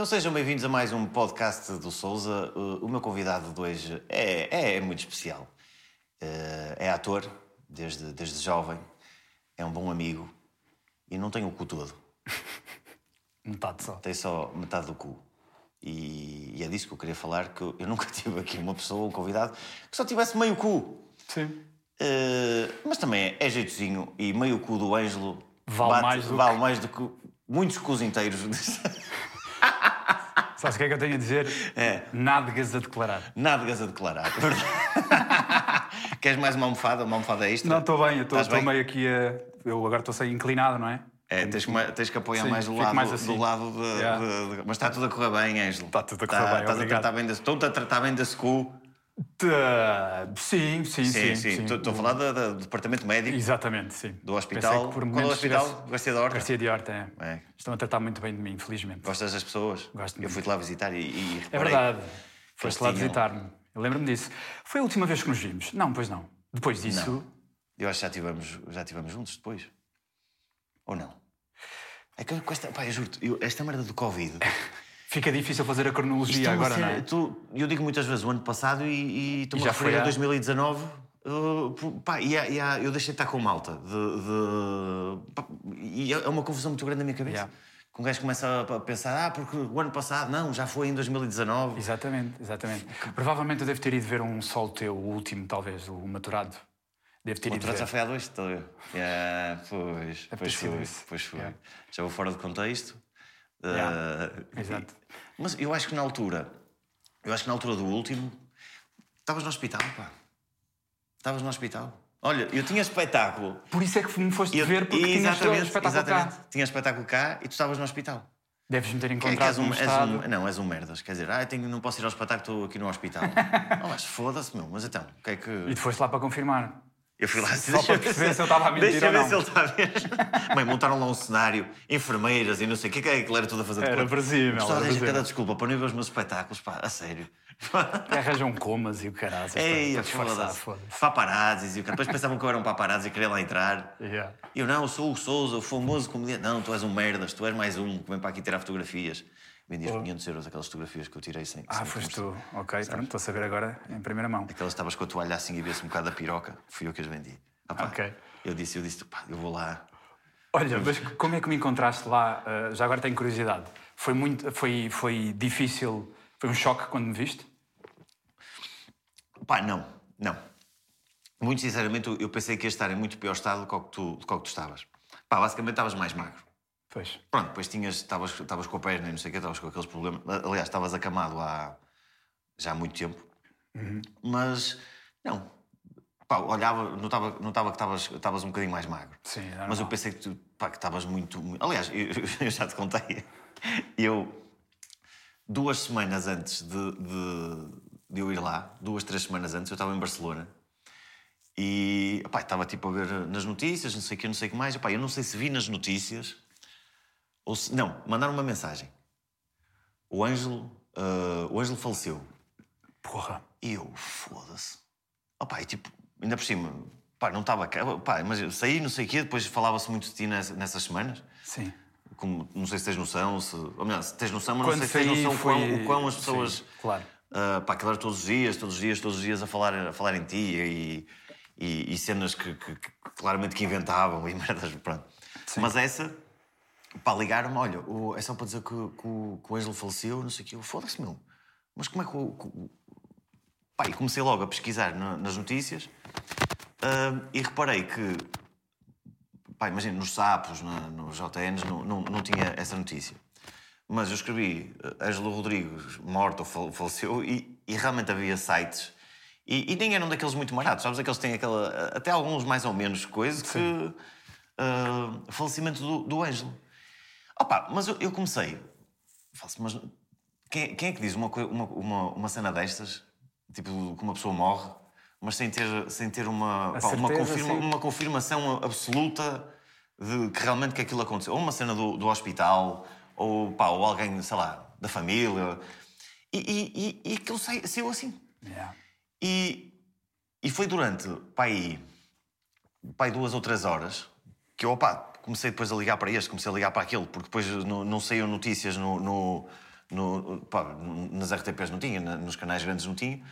Então sejam bem-vindos a mais um podcast do Souza. O meu convidado de hoje é, é muito especial. Uh, É ator, desde, desde jovem, é um bom amigo e não tem o cu todo, Metade só. tem só metade do cu. E, e é disso que eu queria falar, que eu, nunca tive aqui uma pessoa, um convidado, que só tivesse meio cu. Sim. Uh, mas também é jeitozinho e meio cu do Ângelo Vale mais do vale mais do que muitos cus inteiros. Sabes o que é que eu tenho a dizer? É. Nádegas a declarar. Nádegas a declarar. Verdade. Queres mais uma almofada? Uma almofada extra? Não, estou bem, estou meio aqui a. Eu agora estou sem inclinado, não é? É, tens que, tens que apoiar Sim, mais do lado, mais assim. do lado de, Yeah. de- de- Mas está tudo a correr bem, Ângelo. Está tudo a correr Tá- bem, Estás a tratar bem desse... Estão-te a tratar bem desse cu. Sim, sim, Sim, sim. Estou a falar do departamento médico, Exatamente, sim. do hospital. Por Qual é o hospital? Garcia da Horta? Garcia de Horta, é. É. Estão a tratar muito bem de mim, infelizmente. Gostas das pessoas? Gosto Eu fui-te lá visitar e, e É verdade. Foste lá visitar-me. Eu lembro-me disso. Foi a última vez que nos vimos? Não, pois não. Depois disso. Eu acho que já estivemos já tivemos juntos depois. Ou não? É que eu- com esta, pá, eu juro esta merda do Covid. Fica difícil fazer a cronologia é agora, cena- não é? tu- eu digo muitas vezes o ano passado e, e estou-me a já referir foi a há- 2019. uh, por- pá, e, há- e há- eu deixei de estar com malta. De, de- pá, e é uma confusão muito grande na minha cabeça. Yeah. Que um gajo começa a, pensar, ah, porque o ano passado, não, já foi em 2019. Exatamente, exatamente. Provavelmente eu devo ter ido ver um sol teu, o último, talvez, o maturado. Devo ter O ido já foi há dois, ver? Yeah, pois, É pois foi, pois foi. Yeah. Já vou fora de contexto. Yeah, Uh, exato. Mas eu acho que na altura, eu acho que na altura do último, estavas no hospital, pá. Estavas no hospital. Olha, eu tinha espetáculo. Por isso é que me foste Eu- ver, porque exatamente, espetáculo exatamente. cá. Tinha espetáculo cá e tu estavas no hospital. Deves-me ter Que- que encontrado és um, és um- não, és um merdas. Quer dizer, ah, eu tenho, não posso ir ao espetáculo, estou aqui no hospital. oh, mas foda-se, meu. Mas então, o que é que. E tu foste lá para confirmar. Eu fui lá Só para perceber se ele estava a mentir Deixa ou ver não. se ele está mesmo. Bem, montaram lá um cenário, enfermeiras e não sei o que, é que aquilo era tudo a fazer de Era conta. era arranjar presível. cada desculpa para não ir ver os meus espetáculos, pá, a sério. Arranjam comas e o caralho. Ei, disfarçar, foda-se. foda-se. Paparazzis e o cara. Depois pensavam que eu era um paparazzi e queria lá entrar. Yeah. E eu, não, eu sou o Souza, o famoso comediante. Não, tu és um merdas, tu és mais um que vem para aqui tirar fotografias. Vendi os 500 euros aquelas fotografias que eu tirei sem. Ah, sem foste tu. Ok, pronto, estou a saber agora em primeira mão. Aquelas estavas com a toalha assim e via-se um bocado da piroca. Fui eu que as vendi. Ah, pá, Ok. Eu disse, eu disse, pá, eu vou lá. Olha, mas como é que me encontraste lá? Uh, já agora tenho curiosidade. Foi muito, foi, foi difícil, foi um choque quando me viste? Pá, não, não. Muito sinceramente, eu- pensei que ia estar em muito pior estado do que, tu, do que que tu estavas. Pá, basicamente estavas mais magro. Pois. Pronto, depois tinhas, estavas, estavas com a perna e não sei o quê, estavas com aqueles problemas. Aliás, estavas acamado há já há muito tempo. Mas, não. Pá, olhava, notava, notava que estavas, um bocadinho mais magro. Sim, é Mas normal. eu pensei que tu, pá, que estavas muito, muito- Aliás, eu, eu já te contei. Eu, duas semanas antes de, de, de eu ir lá, duas, três semanas antes, eu estava em Barcelona. E pá, estava tipo a ver nas notícias, não sei o que, não sei o que mais. Pá, eu não sei se vi nas notícias ou se. Não, mandaram uma mensagem. O Ângelo, ah, o Ângelo faleceu. Porra. E eu, foda-se. Oh, pá, e tipo, ainda por cima, pá, não estava cá. Pá, mas eu saí, não sei o quê, depois falava-se muito de ti nessa- nessas semanas. Sim. Como, não sei se tens noção, se. Ou melhor, se tens noção, mas Quando não sei se tens noção o quão, foi- o quão as sim, pessoas. claro. ah, pá, aquilo era todos os dias, todos os dias, todos os dias a falar, a falar em ti e, e, e cenas que, que- que claramente que inventavam e merdas, pronto. Mas essa, pá, ligaram-me, olha, o- é só para dizer que, que o, que o Ângelo faleceu, não sei o quê. Eu, foda-se, meu. Mas como é que o. que Pá, e comecei logo a pesquisar na- nas notícias ah, e reparei que pá, imagina, nos sapos, na, nos JNs, não, não, não tinha essa notícia. Mas eu escrevi Ângelo Rodrigues morto ou fal- faleceu e, e realmente havia sites. E, e nem eram daqueles muito baratos, sabes? Aqueles que têm aquela. Até alguns mais ou menos coisas que. ah, falecimento do, do Ângelo. Opa, mas eu, eu comecei. Falo-se, mas quem, quem é que diz uma, uma, uma, uma cena destas? Tipo, que uma pessoa morre, mas sem ter, sem ter uma, pá, uma, certeza, confirma- sim. uma confirmação absoluta de que realmente que aquilo aconteceu. Ou uma cena do, do hospital, ou, pá, ou alguém, sei lá, da família. E, e, e, e aquilo sai- saiu assim. Yeah. E, e foi durante, pá, aí, pá, aí duas ou três horas que eu, opá, comecei depois a ligar para este, comecei a ligar para aquele, porque depois não, não saíam notícias no, no, no, pá, nas RTPs não tinha, nos canais grandes não tinha.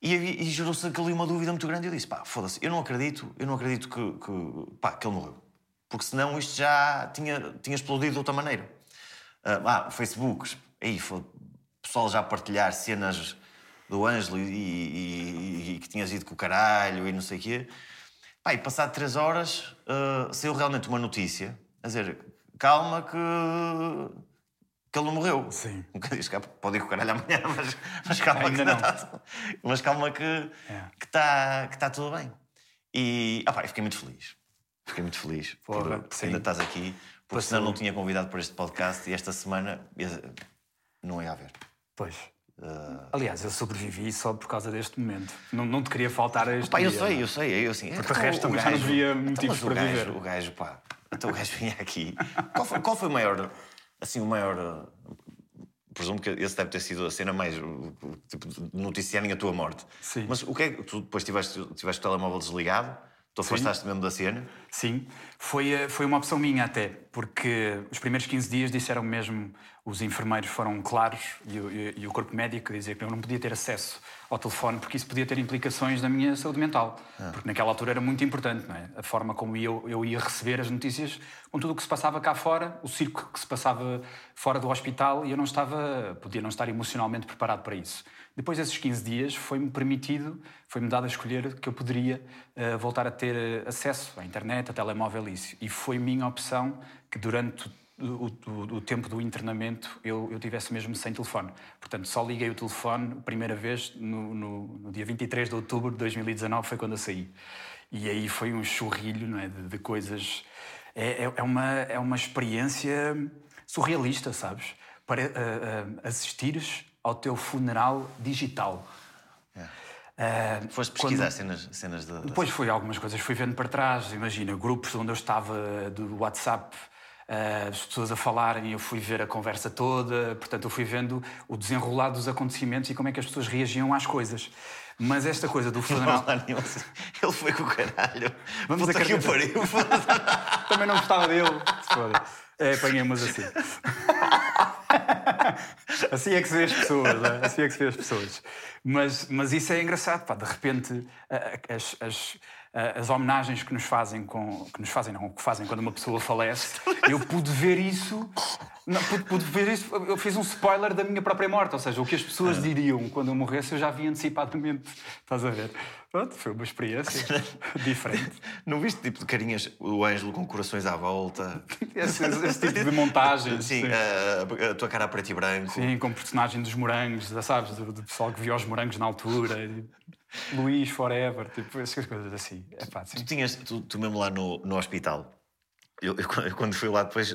E, e gerou-se ali uma dúvida muito grande. Eu disse: pá, foda-se, eu não acredito, eu não acredito que, que, pá, que ele morreu. Porque senão isto já tinha, tinha explodido de outra maneira. Ah, Facebook, aí, o pessoal já partilhar cenas do Ângelo e, e, e, que tinhas ido com o caralho e não sei o quê. Pá, e passado três horas uh, saiu realmente uma notícia a dizer calma que, que ele não morreu. Sim. Um pode ir com o caralho amanhã, mas, mas calma Ainda que não. Está, mas calma que É. que está que tá tudo bem. E ah, pá, eu fiquei muito feliz. Fiquei muito feliz Porra, por ainda estás aqui, porque Passou. senão não tinha convidado para este podcast e esta semana ia- não ia haver. Pois. Ah. Aliás, eu sobrevivi só por causa deste momento. Não, não te queria faltar a este Pá, eu dia, sei, não é? eu sei, eu assim. Porque de resto também já não havia motivos o para gajo, viver. O gajo, pá, então o gajo vinha aqui. Qual foi, qual foi o maior, assim, o maior. uh, Presumo que esse deve ter sido a cena mais uh, tipo, de noticiarem a tua morte. Sim. Mas o que é que tu depois tiveste, tiveste o telemóvel desligado? Tu afastaste mesmo da cena? Sim, foi, eh, foi uma opção minha até, porque os primeiros 15 dias disseram mesmo, os enfermeiros foram claros e, o- e- e o corpo médico dizia que eu não podia ter acesso ao telefone porque isso podia ter implicações na minha saúde mental. Porque naquela altura era muito importante, não é? A forma como eu, eu ia receber as notícias com tudo o que se passava cá fora, o circo que se passava fora do hospital e eu não estava, podia não estar emocionalmente preparado para isso. Depois desses 15 dias foi-me permitido, foi-me dado a escolher que eu poderia eh, voltar a ter eh, acesso à internet, a telemóvel isso. E foi minha opção que durante o, o- o tempo do internamento eu, eu tivesse mesmo sem telefone. Portanto, só liguei o telefone a primeira vez no, no- no dia 23 de outubro de 2019, foi quando eu saí. E aí foi um churrilho não é, de, de coisas. É, é- é uma, é uma experiência surrealista, sabes? Para eh, eh, assistires ao teu funeral digital. Eh, Foste quando- pesquisar cenas, cenas de. depois foi algumas coisas, fui vendo para trás, imagina, grupos onde eu estava do WhatsApp, eh, as pessoas a falarem, eu fui ver a conversa toda, portanto eu fui vendo o desenrolar dos acontecimentos e como é que as pessoas reagiam às coisas. Mas esta coisa do Não funeral há nenhum- Ele foi com o caralho. Vamos Puta que o pariu. também não gostava dele. Se. É, apanhei-mas assim. assim é que se vê as pessoas, não é? assim é que se vê as pessoas. Mas, mas isso é engraçado, pá, de repente as, as, as homenagens que nos fazem com que nos fazem não que fazem quando uma pessoa falece, eu pude ver isso, não, pude, pude ver isso, eu fiz um spoiler da minha própria morte, ou seja, o que as pessoas diriam quando eu morresse eu já vi antecipadamente, estás a ver? Pronto, foi uma experiência diferente. Não viste tipo de carinhas, o Ângelo com corações à volta? Esse, esse- tipo de montagens. Sim, sim. A, a tua cara a preto e branco. Sim, com personagem dos morangos, sabes, do, do pessoal que viu os morangos na altura. Luís Forever, tipo, essas coisas assim. É pá, sim. Tu tinhas, tu, tu mesmo lá no, no hospital, eu, eu- eu quando fui lá depois,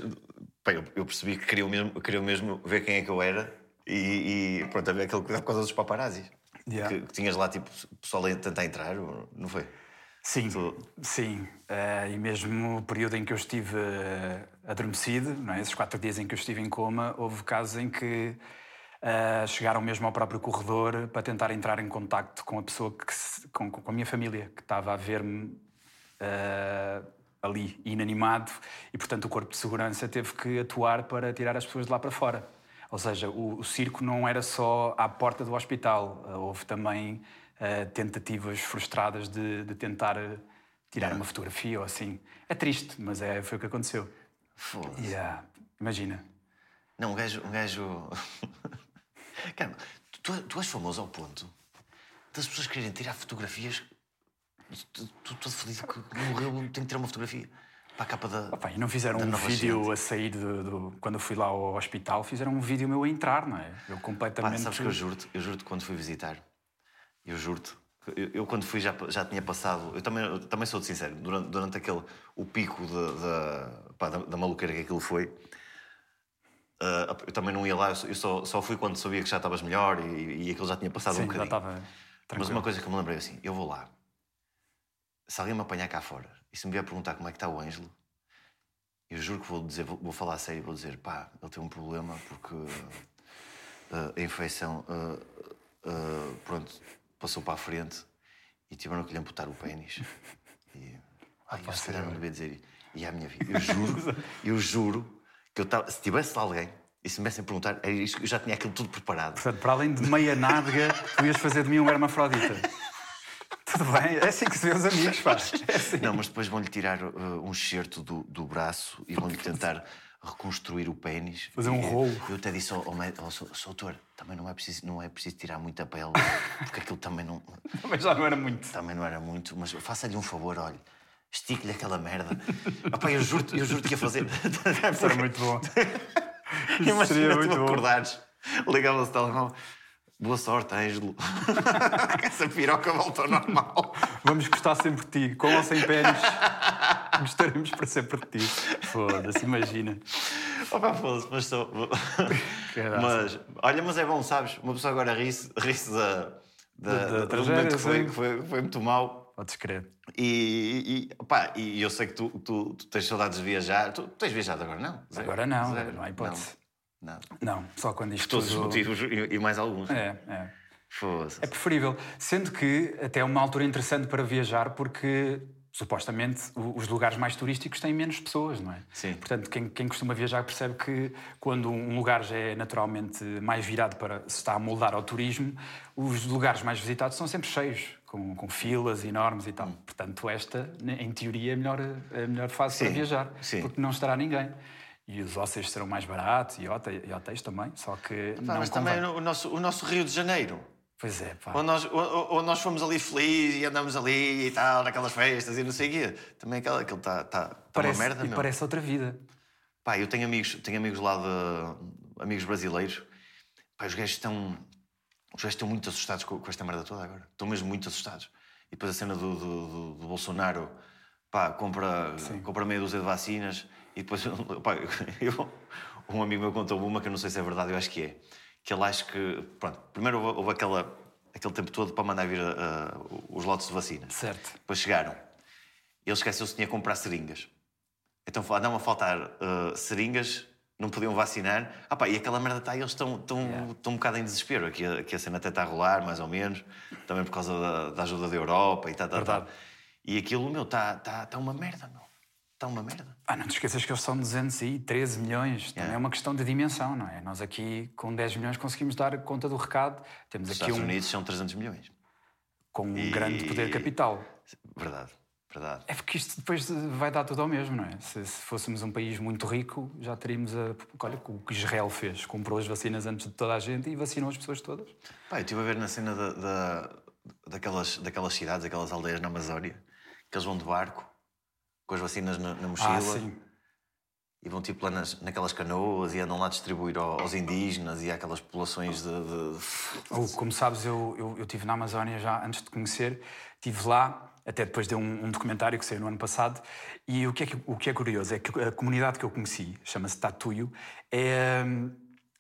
pá, eu, eu percebi que queriam mesmo, queriam mesmo ver quem é que eu era e, e pronto, havia aquele cuidado por causa dos paparazzis. Yeah. Que, que tinhas lá, tipo, pessoal a tentar entrar, não foi? Sim, Tu- sim. Eh, e mesmo o período em que eu estive eh, adormecido, não é? esses quatro dias em que eu estive em coma, houve casos em que eh, chegaram mesmo ao próprio corredor para tentar entrar em contacto com a pessoa, que se- com, com a minha família, que estava a ver-me eh, ali, inanimado, e portanto o corpo de segurança teve que atuar para tirar as pessoas de lá para fora. Ou seja, o, o circo não era só à porta do hospital, eh, houve também eh, tentativas frustradas de, de tentar tirar uma fotografia ou assim. É triste, mas é, foi o que aconteceu. Foda-se. Yeah, imagina. Não, um gajo. Um gajo... Cara, tu, tu és famoso ao ponto das pessoas quererem tirar fotografias. Tu, tu todo feliz que morreu, tem que tirar uma fotografia para a capa da. Opa, e não fizeram da um vídeo gente. a sair do, do- Quando eu fui lá ao hospital, fizeram um vídeo meu a entrar, não é? Eu Pá, completamente. sabes que eu juro-te, eu juro-te quando fui visitar, eu juro-te, eu, eu quando fui já, já tinha passado, eu também, eu também sou de sincero, durante, durante aquele, o pico de- da, pá, da, da maluqueira que aquilo foi, ah, eu também não ia lá, eu só- só, fui quando sabia que já estavas melhor e, e aquilo já tinha passado Sim, um já bocadinho. estava Mas uma coisa que eu me lembrei assim, eu vou lá, se alguém me apanhar cá fora e se me vier perguntar como é que está o Ângelo, eu juro que vou dizer, vou, vou falar a sério e vou dizer, pá, ele tem um problema porque ah, a infecção, ah, ah, pronto, passou para a frente e tiveram que lhe amputar o pênis. E, ai, eu se calhar não devia dizer. E é a minha vida. Eu juro, eu juro que eu estava, se tivesse alguém, E se me viessem perguntar, é eu já tinha aquilo tudo preparado. Portanto, para além de meia nádega, tu ias fazer de mim um hermafrodita. Tudo bem, é assim que se vê os amigos, pá. É assim. Não, mas depois vão-lhe tirar uh, um excerto do, do braço e vão-lhe tentar reconstruir o pênis. Fazer um E rolo. Eu até disse ao, ao, ao, doutor, também não é, preciso, não é preciso tirar muita pele, porque aquilo também não, Mas já não era muito. também não era muito, mas faça-lhe um favor, olha, estique-lhe aquela merda. Opa, eu juro-te eu juro que ia fazer. Isso era muito bom. Imagina seria tu muito bom. acordares, ligava-se o telemóvel. Boa sorte, Ângelo. Essa piroca voltou ao normal. Vamos gostar sempre de ti, com ou sem pênis. Gostaremos para sempre de ti. Foda-se, imagina. Opa, foda-se, mas sou. Mas, olha, mas é bom, sabes? Uma pessoa agora ri-se ri da, da, Da- da do tragédia, momento que foi, foi, foi muito mau. Podes crer. E, e, e eu sei que tu, tu, tu tens saudades de viajar. Tu, tens viajado agora, não? Zero. Agora não, Zero. não há hipótese. Não, nada. Não, só quando isto Todos os tudo... motivos e, e mais alguns. É, é. É preferível. Sendo que até é uma altura interessante para viajar porque supostamente os lugares mais turísticos têm menos pessoas, não é? Sim. Portanto, quem, quem costuma viajar percebe que quando um lugar já é naturalmente mais virado para se está a moldar ao turismo, os lugares mais visitados são sempre cheios, com, com filas enormes e tal. Hum. Portanto, esta, em teoria, é a melhor, a melhor fase para Sim, viajar, sim. porque não estará ninguém. E os hóspedes serão mais baratos e hotéis, e hotéis também, só que Pá, não mas convém. também o nosso, o nosso Rio de Janeiro. Pois é, pá. Onde nós, o- onde nós fomos ali felizes e andamos ali e tal, naquelas festas e não sei o quê. Também aquela, aquilo está tá, tá uma Parece, merda, e meu. parece outra vida. Pá, eu tenho amigos, tenho amigos lá de. amigos brasileiros. Pá, os gajos estão. Os gajos estão muito assustados com, com esta merda toda agora. Estão mesmo muito assustados. E depois a cena do, do, do- do Bolsonaro, pá, compra, compra meia dúzia de vacinas e depois. Pá, eu, um amigo meu contou uma que eu não sei se é verdade, eu acho que é. Que ele acha que. Pronto, primeiro houve, houve aquela, aquele tempo todo para mandar vir ah, os lotes de vacinas. Certo. Depois chegaram. Ele esqueceu-se que tinha que comprar seringas. Então andavam a faltar uh, seringas, não podiam vacinar. Ah, pá, e aquela merda está, eles estão, Yeah. um bocado em desespero. Aqui, a- aqui a cena até está a rolar, mais ou menos, também por causa da, da ajuda da Europa e tal, tal, tal. Verdade. E aquilo, meu, está tá, tá uma merda, meu. Está uma merda. Ah, não te esqueças que eles são 213 milhões. Também Yeah. é uma questão de dimensão, não é? Nós aqui, com 10 milhões, conseguimos dar conta do recado. Temos Os aqui Estados um Unidos são 300 milhões. com um E- grande poder capital. Verdade, verdade. É porque isto depois vai dar tudo ao mesmo, não é? Se, se fôssemos um país muito rico, já teríamos a. Olha o que Israel fez: comprou as vacinas antes de toda a gente e vacinou as pessoas todas. Pá, eu estive a ver na cena da, da- daquelas, daquelas cidades, aquelas aldeias na Amazónia, que eles vão de barco, com as vacinas na, na mochila. Ah, sim. E vão tipo lá nas, naquelas canoas e andam lá a distribuir ao- aos indígenas e àquelas populações de. de- Ou, como sabes, eu, eu, eu estive na Amazónia já antes de conhecer, estive lá, até depois de um, um documentário que saiu no ano passado, e o que, é, o que é curioso é que a comunidade que eu conheci, chama-se Tatuio, é,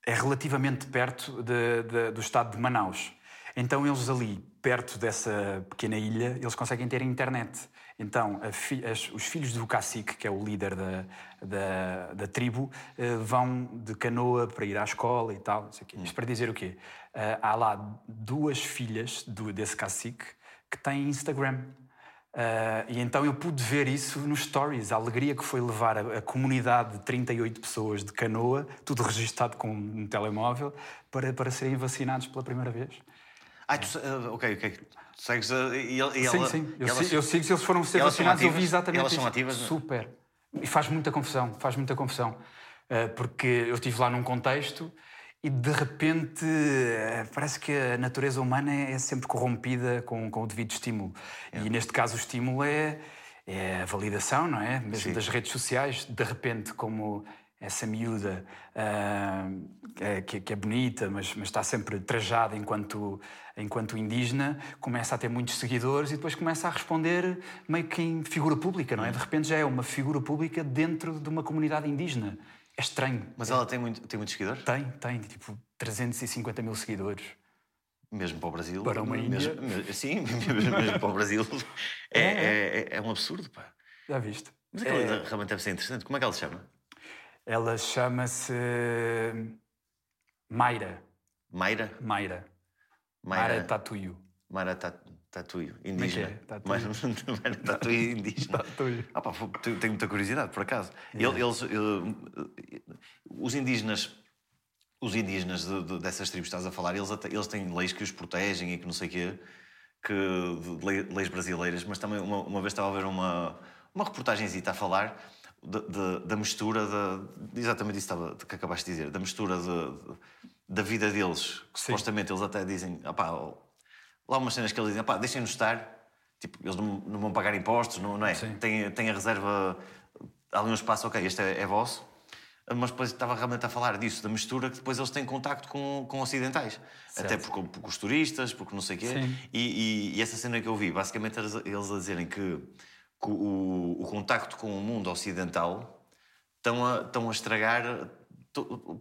é relativamente perto de- de- do estado de Manaus. Então eles ali, perto dessa pequena ilha, eles conseguem ter internet. Então fi- as- os filhos do cacique, que é o líder da, da, da tribo, eh, vão de canoa para ir à escola e tal. Quê. Isto para dizer o quê? Eh, há lá duas filhas do- desse cacique que têm Instagram. Ah, e então eu pude ver isso nos stories, a alegria que foi levar a, a comunidade de 38 pessoas de canoa, tudo registado com um telemóvel, para, para serem vacinados pela primeira vez. Ah, tu, ah, ok, ok. Tu segues a. E, ele- e sim, ela- sim. Eu, elas- eu sigo se eles foram ser vacinados, eu vi exatamente Elas são isso. ativas? Super. E faz muita confusão, faz muita confusão. Ah, porque eu estive lá num contexto e de repente eh, parece que a natureza humana é sempre corrompida com, com o devido estímulo. E neste caso o estímulo é, é a validação, não é? Mesmo Sim. das redes sociais, de repente como essa miúda é- que, que é bonita, mas, mas está sempre trajada enquanto, enquanto indígena, começa a ter muitos seguidores e depois começa a responder meio que em figura pública, não é? De repente já é uma figura pública dentro de uma comunidade indígena. É estranho. Mas ela tem, muito, tem muitos seguidores? Tem, tem, tipo 350 mil seguidores. Mesmo para o Brasil. Para uma Índia. mesmo- sim, mesmo, mesmo para o Brasil. É, é, é, é um absurdo, pá. Já viste? Mas aquela realmente deve ser interessante. Como é que ela se chama? Ela chama-se Mayra. Mayra? Mayra. Mayra, Tatuio. Mayra Tat- Tatuio, é que indígena. é? Tatuio. Tatuio, indígena. Tatuio. Ah, pá, tenho muita curiosidade, por acaso. Ele- Eles, eh, os indígenas os indígenas de, de, dessas tribos que estás a falar, eles, eles têm leis que os protegem e que não sei o quê, que, leis brasileiras, mas também uma, uma vez estava a ver uma, uma reportagem a falar de, de, da mistura, de, exatamente isso estava, que acabaste de dizer, da mistura da vida deles, que Sim. supostamente eles até dizem, opá, lá umas cenas que eles dizem, deixem-nos estar, tipo, eles não, não, vão pagar impostos, não, não é? Tem, tem a reserva, há ali um espaço, ok, este é, é vosso, mas depois estava realmente a falar disso, da mistura que depois eles têm contacto com, com ocidentais. Certo. Até porque, porque, os turistas, porque não sei o quê. E, e, e, essa cena que eu vi, basicamente eles a dizerem que, que o, o contacto com o mundo ocidental estão a, estão a estragar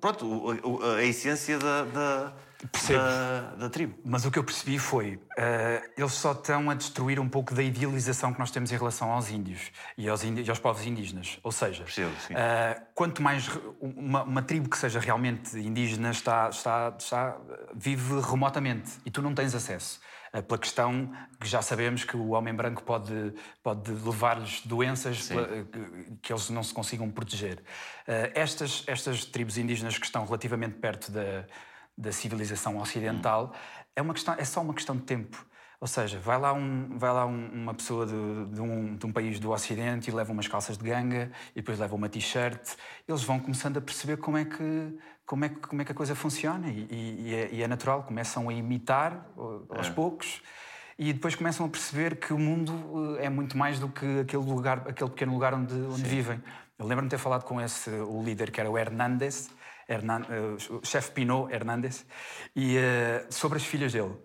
pronto, a, a essência da, da, da, da, tribo. Mas o que eu percebi foi, uh, eles só estão a destruir um pouco da idealização que nós temos em relação aos índios e aos, índios, e aos povos indígenas. Ou seja, Percebo, uh, quanto mais uma, uma, tribo que seja realmente indígena está, está, está, vive remotamente e tu não tens acesso. Uh, pela questão que já sabemos que o homem branco pode, pode levar-lhes doenças pela, que, que, eles não se consigam proteger. estas, estas tribos indígenas que estão relativamente perto da da civilização ocidental, é, uma questão, é só uma questão de tempo. Ou seja, vai lá, um, vai lá um, uma pessoa de, de, um, de, um, país do Ocidente e leva umas calças de ganga e depois leva uma t-shirt. Eles vão começando a perceber como é que, como é, como é que a coisa funciona e, e, é, e é, natural. Começam a imitar aos é. poucos e depois começam a perceber que o mundo eh, é muito mais do que aquele, lugar, aquele pequeno lugar onde, onde vivem. Eu lembro-me de ter falado com esse, o líder que era o Hernandes, Hernan, uh, o chefe Pinot Hernandes, e, uh, sobre as filhas dele.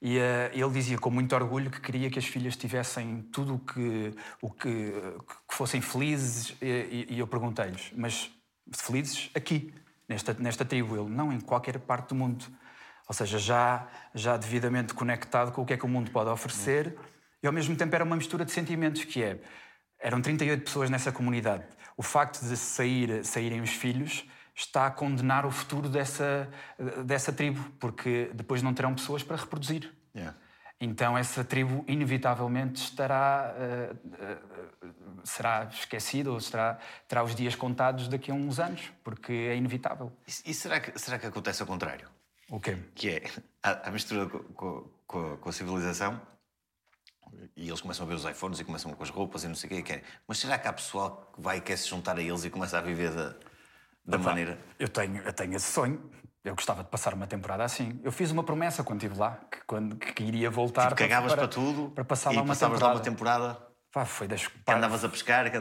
E uh, ele dizia com muito orgulho que queria que as filhas tivessem tudo que, o que, que fossem felizes. E, e eu perguntei-lhes, mas felizes aqui, nesta, nesta tribo? Ele, não, em qualquer parte do mundo. Ou seja, já, já devidamente conectado com o que é que o mundo pode oferecer. E ao mesmo tempo era uma mistura de sentimentos, que é... Eram 38 pessoas nessa comunidade. O facto de sair, saírem os filhos está a condenar o futuro dessa, dessa tribo, porque depois não terão pessoas para reproduzir. Yeah. Então essa tribo inevitavelmente estará uh, uh, será esquecida ou será, terá os dias contados daqui a uns anos, porque é inevitável. E, e será, que, será que acontece ao contrário? O quê? Que é a, a mistura com, com, com, a civilização e eles começam a ver os iPhones e começam com as roupas e não sei o que querem. Mas será que há pessoal que vai e quer se juntar a eles e começa a viver da da Opa, maneira. Eu tenho, eu tenho esse sonho. Eu gostava de passar uma temporada assim. Eu fiz uma promessa quando estive lá, que, quando, que iria voltar. Tipo, cagavas para, para, tudo para passar lá uma temporada. lá uma temporada. Pá, foi das, pá, andavas a pescar? Que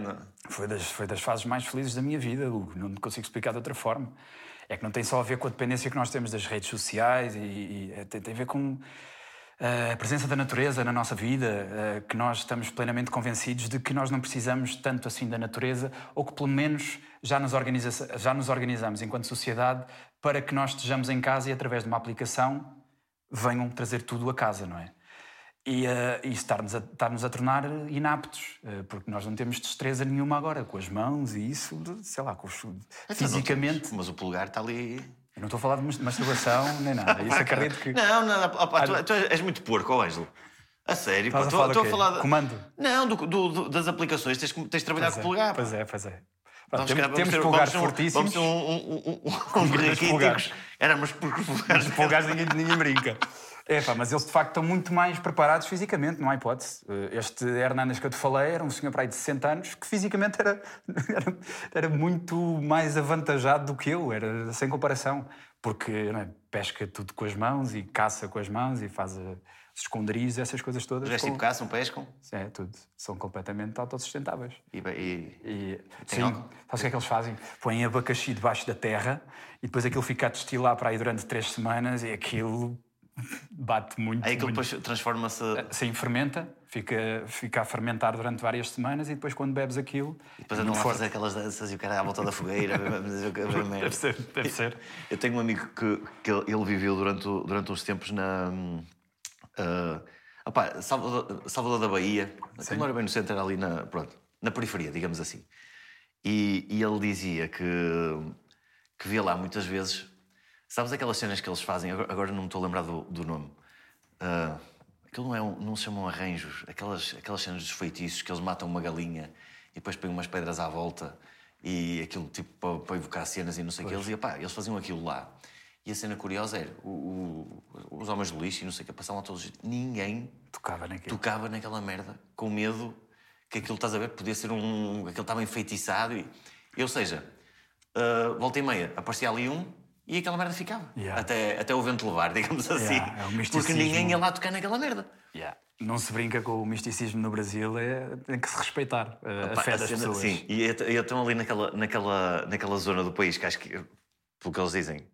foi, das, foi das fases mais felizes da minha vida, Hugo. Não consigo explicar de outra forma. É que não tem só a ver com a dependência que nós temos das redes sociais e, e é, tem, tem a ver com a presença da natureza na nossa vida, que nós estamos plenamente convencidos de que nós não precisamos tanto assim da natureza, ou que pelo menos já nos, organiza já nos organizamos enquanto sociedade para que nós estejamos em casa e através de uma aplicação venham trazer tudo a casa, não é? E, uh, e estar-nos a, estar a tornar inaptos, uh, porque nós não temos destreza nenhuma agora, com as mãos e isso, sei lá, com os, então, fisicamente. Mas o polegar está ali eu não estou a falar de masturbação nem nada. Isso acredito que. Não, não, opa, tu, tu, és muito porco, ó Ângelo. A sério, estou a, falar. De... Comando? Não, do, do, das aplicações, tens, tens de trabalhar pois com o polegar. Pois é, pois é. Temos, vamos temos ter, polegares vamos fortíssimos. Vamos ter um, um, um, um, um polegares. Éramos porcos polegares. Os polegares ninguém, ninguém brinca. É pá, mas eles de facto estão muito mais preparados fisicamente, não há hipótese. Eh, este Hernandes que eu te falei era um senhor para aí de 60 anos que fisicamente era, era, era, muito mais avantajado do que eu, era sem comparação. Porque é? pesca tudo com as mãos e caça com as mãos e faz os esconderijos, essas coisas todas. Os com... tipo caçam, pescam? É, tudo. São completamente autossustentáveis. E, e... e sim, sabes o que é que eles fazem? Põem abacaxi debaixo da terra e depois aquilo fica a destilar para aí durante três semanas e aquilo bate muito. Aí aquilo depois transforma-se. Eh, sim, fermenta, fica, fica a fermentar durante várias semanas e depois quando bebes aquilo. E depois andam a fazer aquelas danças e o cara à volta da fogueira. deve ser, deve ser. Eu tenho um amigo que, que ele viveu durante, durante uns tempos na. Uh, opá, Salvador, Salvador da Bahia. Sim. Não era bem no centro, era ali na, pronto, na periferia, digamos assim. E, e ele dizia que, que via lá muitas vezes Sabes aquelas cenas que eles fazem? Agora não me estou a lembrar do, do nome. Uh, aquilo não, é um, não se chamam arranjos. Aquelas, aquelas cenas dos feitiços que eles matam uma galinha e depois põem umas pedras à volta e aquilo tipo para, para evocar cenas e não sei o que. Eles, e, pá, eles faziam aquilo lá. E a cena curiosa era, o, o, os homens do lixo e não sei o que, passavam lá todos, ninguém Tocava naquilo. tocava naquela merda com medo que aquilo, estás a ver, podia ser um. aquilo estava enfeitiçado. E, ou seja, uh, volta e meia, aparecia ali um e aquela merda ficava. Yeah. Até, até o vento levar, digamos assim. Yeah, é Porque ninguém ia lá tocar naquela merda. Yeah. Não se brinca com o misticismo no Brasil, é, tem que se respeitar uh, a Pá, fé das cena- pessoas. Sim, e estou ali naquela, naquela, naquela zona do país que acho que, pelo que eles dizem,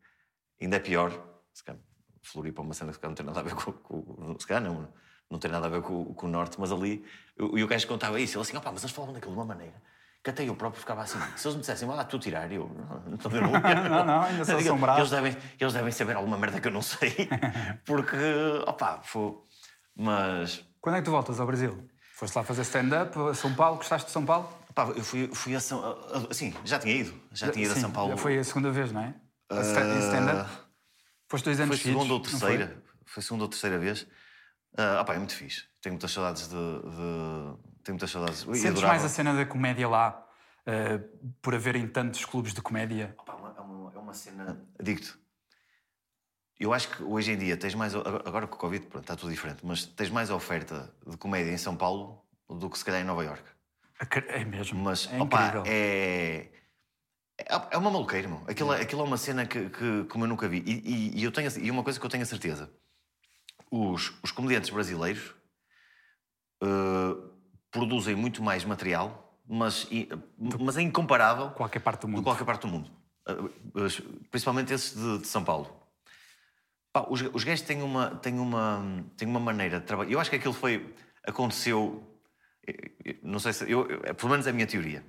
ainda é pior. Se calhar, Floripa é uma cena que não tem nada a ver com. com se calhar não, não tem nada a ver com, com o norte, mas ali. E o gajo contava isso, ele assim, opá, mas eles falavam daquilo de uma maneira que até eu próprio ficava assim. Se eles me dissessem, vai lá tu tirar, eu. Não, então eu não, Não, não, ainda sou assombrado. eles devem, eles devem saber alguma merda que eu não sei, porque, opá, foi. Mas. Quando é que tu voltas ao Brasil? Foste lá fazer stand-up a São Paulo? Gostaste de São Paulo? Pá, eu fui, fui a São. a- a- Sim, já tinha ido. Já tinha ido Sim, a São Paulo. Foi a segunda vez, não é? A em stand-up? Foste dois anos Foi segunda ou terceira. Foi? segunda ou terceira vez. Ah, pá, é muito fixe. Tenho muitas saudades de. de- Tenho muitas saudades. Sentes adorava. mais a cena da comédia lá, eh, por haverem tantos clubes de comédia? Pá, uma- é, uma, é uma cena. Digo-te. Eu acho que hoje em dia tens mais. Agora com o Covid, pronto, está tudo diferente, mas tens mais oferta de comédia em São Paulo do que se calhar em Nova Iorque. Acre- É mesmo. Mas, é opá, incrível. é. É é uma maluqueira, meu. Aquilo, é- aquilo é uma cena que, que como eu nunca vi. E, e- e eu tenho, e uma coisa que eu tenho a certeza: os, os comediantes brasileiros eh, produzem muito mais material, mas, mas é incomparável Qualquer parte do de mundo. qualquer parte do mundo. Os- Principalmente esses de, de São Paulo. Pá, os, os gajos têm uma, têm, uma, têm uma maneira de trabalhar. Eu acho que aquilo foi. aconteceu. Não sei se. Eu, eu- pelo menos é a minha teoria.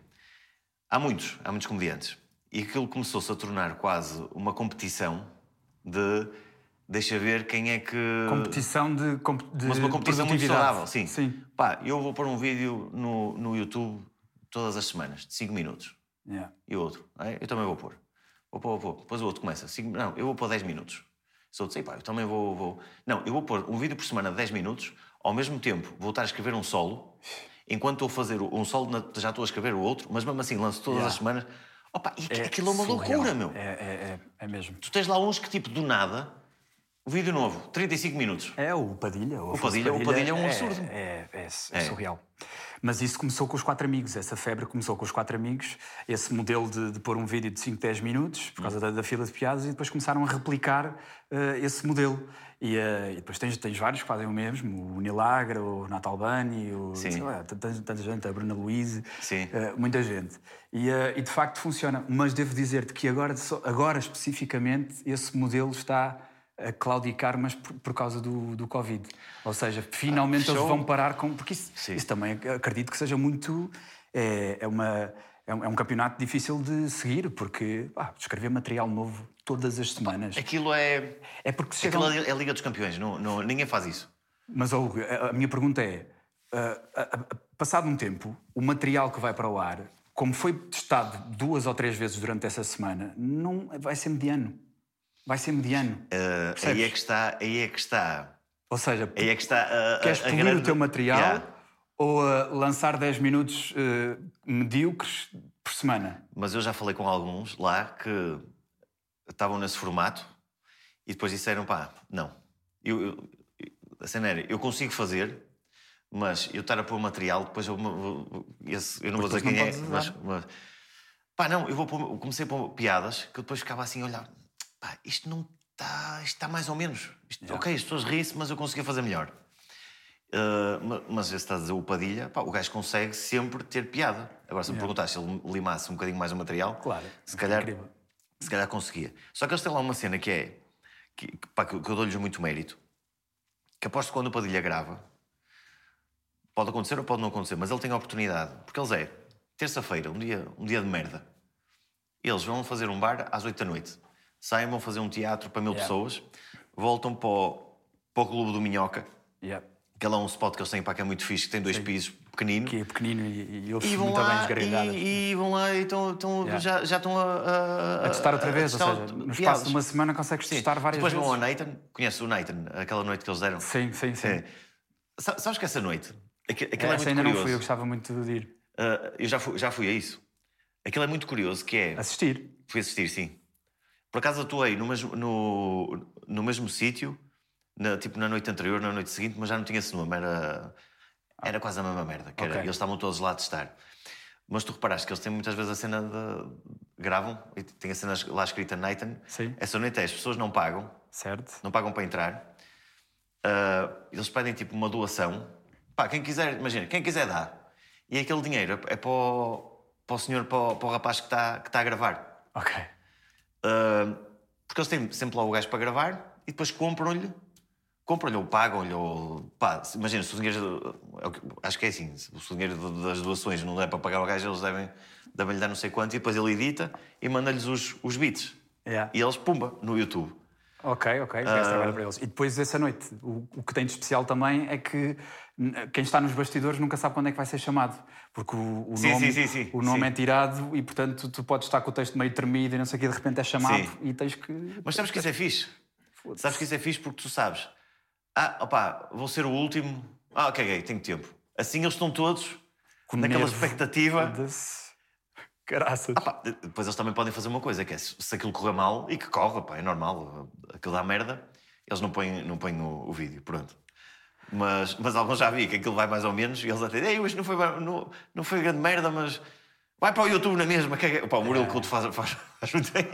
Há muitos, há muitos comediantes. E aquilo começou-se a tornar quase uma competição de. Deixa ver quem é que. Competição de, de Mas uma competição muito saudável, sim. Sim. Pá, eu vou pôr um vídeo no, no YouTube todas as semanas, de 5 minutos. Yeah. E o outro, "Ah, eu também vou pôr. Vou pôr, vou pôr. Depois o outro começa, cinco, não, eu vou pôr 10 minutos. Se outro, sei pá, eu também vou, vou. Não, eu vou pôr um vídeo por semana de 10 minutos, ao mesmo tempo vou estar a escrever um solo, enquanto estou a fazer um solo, já estou a escrever o outro, mas mesmo assim lanço todas Yeah. as semanas. Opa, e aqu- aquilo é uma surreal. loucura, meu. É, é, é, é mesmo. Tu tens lá uns que, tipo, do nada, vídeo novo, 35 minutos. É o Padilha. O, Afonso Padilha- o Padilha é um absurdo. É, é, é É. surreal. Mas isso começou com os quatro amigos. Essa febre começou com os quatro amigos. Esse modelo de, de pôr um vídeo de 5, 10 minutos, por causa da, da fila de piadas, e depois começaram a replicar eh, esse modelo. E, eh, e depois tens, tens vários que fazem o mesmo. O Nilagra, o Natal Bani, o, sei lá, tanta, tanta gente, a Bruna Luiz, Sim. eh, muita gente. E, e de facto funciona. Mas devo dizer-te que agora, agora especificamente, esse modelo está a claudicar, mas por, por causa do, do Covid. Ou seja, finalmente eles show. vão parar com. Porque isso, isso também acredito que seja muito. É, é, uma, é, um, é um campeonato difícil de seguir, porque pá, escrever material novo todas as semanas. Aquilo é. É porque chegam. Aquilo é a Liga dos Campeões, não, não, ninguém faz isso. Mas, Hugo, a minha pergunta é: ah, ah, ah, passado um tempo, o material que vai para o ar, como foi testado duas ou três vezes durante essa semana, não vai ser mediano. Vai ser mediano. Uh, aí é que está. Aí é que está. Ou seja, Aí é que está a- queres polir grande- o teu material Yeah. ou ah, lançar 10 minutos ah, medíocres por semana? Mas eu já falei com alguns lá que estavam nesse formato e depois disseram: pá, não. Eu, eu, a cena era, eu consigo fazer, mas eu estar a pôr material, depois eu, esse, eu não vou dizer quem é, mas, mas. Pá, não, eu vou pôr, comecei a pôr piadas que eu depois ficava assim a olhar: pá, isto não está. Está mais ou menos. Isto- Ok, as pessoas riem-se, mas eu conseguia fazer melhor. Uh, ma- mas se está a dizer o Padilha, pá, o gajo consegue sempre ter piada. Agora, se me perguntasse se ele limasse um bocadinho mais o material, Claro, se é calhar, incrível. se calhar conseguia. Só que eles têm lá uma cena que é que, que, pá, que, que eu dou-lhes muito mérito. Que aposto que quando o Padilha grava, pode acontecer ou pode não acontecer, mas ele tem a oportunidade. Porque eles é terça-feira, um dia, um dia de merda. Eles vão fazer um bar às 8 da noite. Saem, vão fazer um teatro para mil Yeah. pessoas, voltam para o, para o Clube do Minhoca, Yeah. que é lá um spot que eles têm para que é muito fixe, que tem dois pisos pequeninos. Que é pequenino e, e E vão muito bem lá, as gargalhadas. e, e vão lá e Yeah. já, já estão a, a, A testar outra vez, ou testar seja, no espaço de uma semana consegues Sim. testar várias Depois vezes. vão ao Nathan, conheces o Nathan, aquela noite que eles deram? Sim, sim, sim. É. Sa- Sabes que essa noite, aqu- aquilo é, Essa muito ainda curioso. não fui, eu gostava muito de ir. Ah, eu já fui, já fui a isso. Aquilo é muito curioso, que é... Assistir. Fui assistir, sim. Por acaso atuei no mesmo, no, no mesmo sítio, na, tipo na noite anterior, na noite seguinte, mas já não tinha esse nome, era, era quase a mesma merda. Que era, Ok. Eles estavam todos lá a testar. Mas tu reparaste que eles têm muitas vezes a cena de. gravam e tem a cena lá escrita Nathan. Sim. Essa noite é, as pessoas não pagam, Certo? não pagam para entrar. Ah, eles pedem tipo uma doação. Pá, quem quiser, imagina, quem quiser dá. E aquele dinheiro é para o, para o senhor, para o, para o rapaz que está, que está a gravar. Ok. Ah, porque eles têm sempre lá o gajo para gravar e depois compram-lhe, compram-lhe ou pagam-lhe, ou pá, imagina, se o dinheiro, é acho que é assim, se o dinheiro das doações não der para pagar o gajo, eles devem, devem lhe dar não sei quanto e depois ele edita e manda-lhes os, os beats. Yeah. E eles, pumba, no YouTube. Ok, ok, trabalham para eles. E depois, essa noite, o, o que tem de especial também é que quem está nos bastidores nunca sabe quando é que vai ser chamado. Porque o, o Sim, nome, sim, sim, o nome é tirado e, portanto, tu podes estar com o texto meio tremido e não sei o que, de repente é chamado e tens que. Mas sabes que isso é fixe? Sabes que isso é fixe porque tu sabes. Ah, opá, vou ser o último. Ah, caguei, tenho tempo. Assim eles estão todos Com naquela nervo. expectativa. Caraças. Ah, pá, depois eles também podem fazer uma coisa, que é se aquilo correr mal, e que corre, pá, é normal, aquilo dá merda, eles não põem, não põem o, o vídeo, pronto. Mas, mas alguns já vi que aquilo vai mais ou menos, e eles até Ei, hoje não foi, não, não foi grande merda, mas vai para o YouTube na mesma. Que é, pá, o Murilo Couto faz, faz, faz muito bem.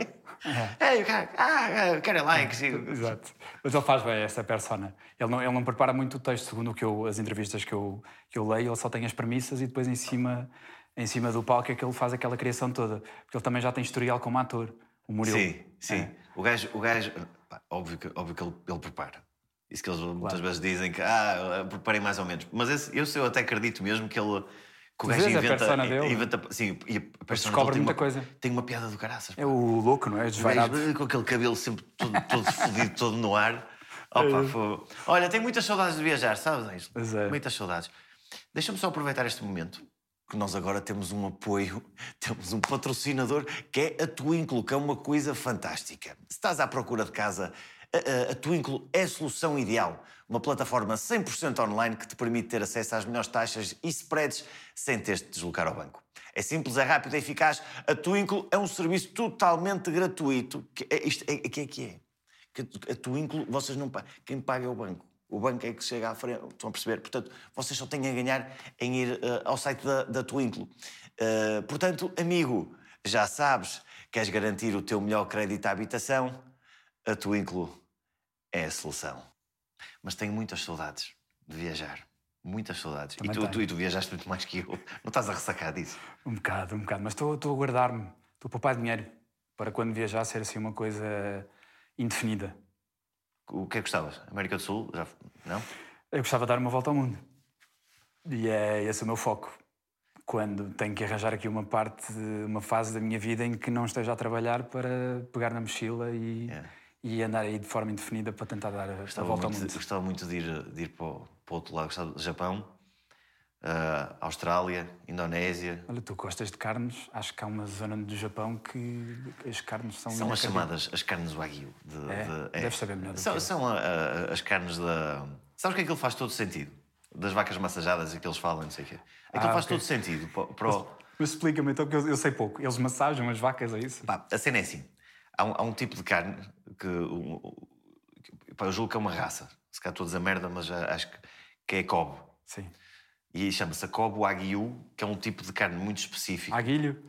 Ei, o cara, ah, quero likes. e- Exato. Mas ele faz bem essa persona. Ele não, ele não prepara muito o texto, segundo o que eu, as entrevistas que eu, que eu leio, ele só tem as premissas e depois em cima, em cima do palco é que ele faz aquela criação toda. Porque ele também já tem historial como ator, o Murilo. Sim, sim. É. O gajo, o gajo pá, óbvio que, óbvio que ele, ele prepara. Isso que eles muitas vezes dizem que ah, preparem mais ou menos. Mas esse, eu, eu até acredito mesmo que ele. Que o gajo a inventa, persona dele? inventa. Sim, e a persona descobre dele tem muita uma, coisa. Tem uma piada do caraças. É o louco, não é? Desvairado. com aquele cabelo sempre todo, todo fodido, todo no ar. Opa, foi- Olha, tenho muitas saudades de viajar, sabes, Ângelo? É. Muitas saudades. Deixa-me só aproveitar este momento, que nós agora temos um apoio, temos um patrocinador que é a Twinkle, que é uma coisa fantástica. Se estás à procura de casa, a, Twinkle é a solução ideal. Uma plataforma 100% online que te permite ter acesso às melhores taxas e spreads sem teres de deslocar ao banco. É simples, é rápido, é eficaz. A Twinkle é um serviço totalmente gratuito. Que é, isto é, que é que é? Que a Twinkle, vocês não pagam. Quem paga é o banco. O banco é que chega à frente. Estão a perceber? Portanto, vocês só têm a ganhar em ir eh, ao site da, da Twinkle. Eh, portanto, amigo, já sabes, queres garantir o teu melhor crédito à habitação? A Twinkle é a solução. Mas tenho muitas saudades de viajar. Muitas saudades. E tu, tu, e tu viajaste muito mais que eu. Não estás a ressacar disso? Um bocado, um bocado. Mas estou estou a guardar-me. Estou a poupar dinheiro para quando viajar ser assim uma coisa indefinida. O que é que gostavas? América do Sul? Já... Não? Eu gostava de dar uma volta ao mundo. E é esse o meu foco. Quando tenho que arranjar aqui uma parte, uma fase da minha vida em que não esteja a trabalhar para pegar na mochila e, É. e andar aí de forma indefinida para tentar dar a, a Gostava volta ao muito, mundo. de, gostava muito de ir, de ir para, o, para o outro lado. Gostava do Japão, ah, Austrália, Indonésia. Olha, tu gostas de carnes, acho que há uma zona do Japão que as carnes são São as chamadas as carnes Wagyu. De, É? de- Deves saber melhor São, são a- a- as carnes da. Sabes que aquilo faz todo sentido? Das vacas massajadas e que eles falam, não sei o quê. Aquilo Ah, faz ok. todo sentido. Para, para o- Mas explica-me então, que eu, eu sei pouco. Eles massagem as vacas, é isso? Pá, a cena é assim: há um, há um tipo de carne que. o- que- pá, eu julgo que é uma raça. Se calhar estou a dizer merda, mas acho que, que é Kobe. Sim. E chama-se a Kobe Wagyu, que é um tipo de carne muito específico. Aguilho?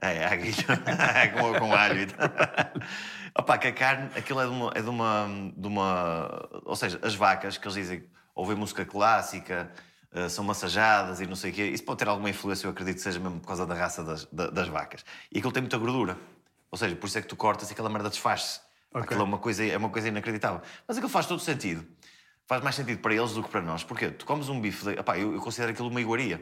É, a guilha. com, com alho e tal. Opa, que a carne, aquilo é de uma, é de uma, de uma- Ou seja, as vacas, que eles dizem ouvem música clássica, eh, são massajadas e não sei o quê, isso pode ter alguma influência, eu acredito que seja mesmo por causa da raça das, da- das vacas. E aquilo tem muita gordura. Ou seja, por isso é que tu cortas e aquela merda desfaz-se. Ok. Aquilo é uma, coisa, é uma coisa inacreditável. Mas aquilo faz todo sentido. Faz mais sentido para eles do que para nós. Porquê? Tu comes um bife. De... Epá, eu, eu considero aquilo uma iguaria.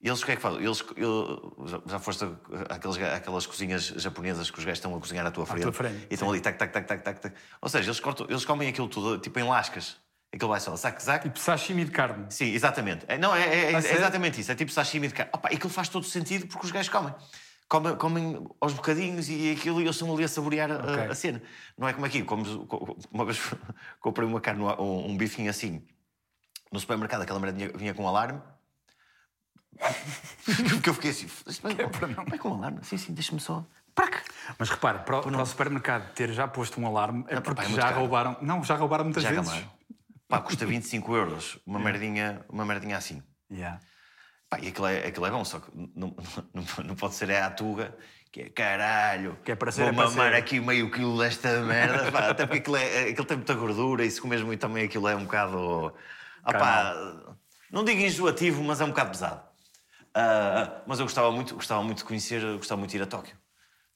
E eles o que é que fazem? Eles, eu- já, foste a- àqueles, ga- àquelas cozinhas japonesas que os gajos estão a cozinhar à tua frente, tua frente, e estão ali tac, tac, tac, tac, tac, tac. Ou seja, eles, cortam, eles comem aquilo tudo tipo em lascas. Aquilo vai só zac, zac. Tipo sashimi de carne. Sim, exatamente. É, não, é, é- é Ah, sério? exatamente isso. É tipo sashimi de carne. Opa, aquilo faz todo sentido porque os gajos comem. Comem, comem aos bocadinhos e aquilo e eles estão ali a saborear a, Ok. a cena. Não é como aqui. Comes, co- uma vez comprei uma carne, um, um bifinho assim no supermercado, aquela merda vinha, vinha com alarme. Porque eu fiquei assim, vai, vai com alarme? Sim, sim, deixa-me só. Prac! Mas repara, para, o- para o supermercado ter já posto um alarme é Não, pá, porque é já caro. roubaram. Não, já roubaram muitas Já vezes. acabaram. Pá, custa 25 euros. Uma merdinha, uma merdinha assim. Yeah. Pá, e aquilo é, aquilo é bom, só que não, não, não pode ser é a tuga, que é caralho. Que é para ser, Vou é para mamar ser. aqui meio quilo desta merda. pá, até porque aquilo, é, aquilo tem muita gordura e se comes muito também aquilo é um bocado. Não digo enjoativo, mas é um bocado pesado. Ah, mas eu gostava muito, gostava muito de conhecer, gostava muito de ir a Tóquio.